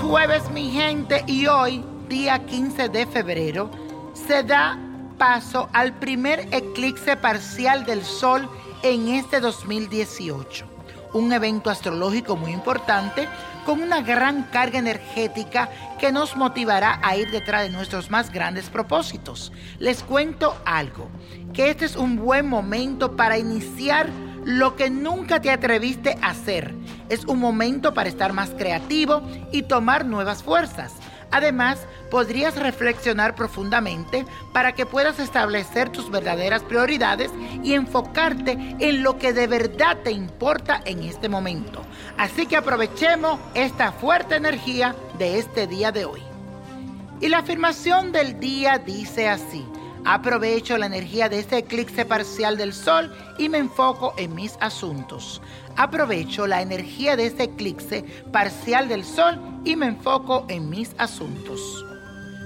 jueves, mi gente, y hoy, día 15 de febrero, se da paso al primer eclipse parcial del Sol en este 2018. Un evento astrológico muy importante con una gran carga energética que nos motivará a ir detrás de nuestros más grandes propósitos. Les cuento algo, que este es un buen momento para iniciar lo que nunca te atreviste a hacer. Es un momento para estar más creativo y tomar nuevas fuerzas. Además, podrías reflexionar profundamente para que puedas establecer tus verdaderas prioridades y enfocarte en lo que de verdad te importa en este momento. Así que aprovechemos esta fuerte energía de este día de hoy. Y la afirmación del día dice así. Aprovecho la energía de este eclipse parcial del Sol y me enfoco en mis asuntos. Aprovecho la energía de este eclipse parcial del Sol y me enfoco en mis asuntos.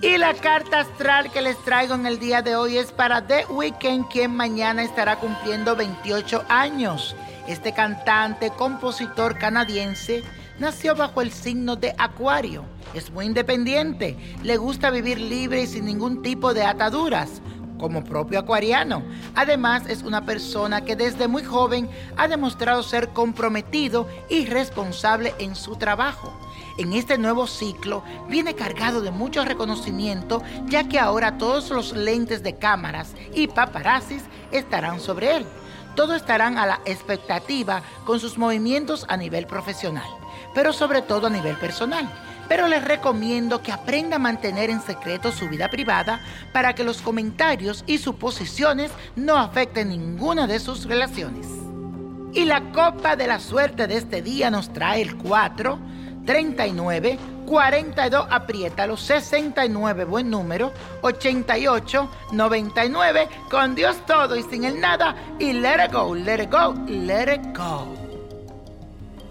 Y la carta astral que les traigo en el día de hoy es para The Weeknd, quien mañana estará cumpliendo 28 años. Este cantante, compositor canadiense, nació bajo el signo de Acuario. Es muy independiente, le gusta vivir libre y sin ningún tipo de ataduras, como propio acuariano. Además, es una persona que desde muy joven ha demostrado ser comprometido y responsable en su trabajo. En este nuevo ciclo viene cargado de mucho reconocimiento, ya que ahora todos los lentes de cámaras y paparazzis estarán sobre él. Todos estarán a la expectativa con sus movimientos a nivel profesional pero sobre todo a nivel personal. Pero les recomiendo que aprenda a mantener en secreto su vida privada para que los comentarios y suposiciones no afecten ninguna de sus relaciones. Y la copa de la suerte de este día nos trae el 4, 39, 42, apriétalo, 69, buen número, 88, 99, con Dios todo y sin el nada, y let it go, let it go, let it go.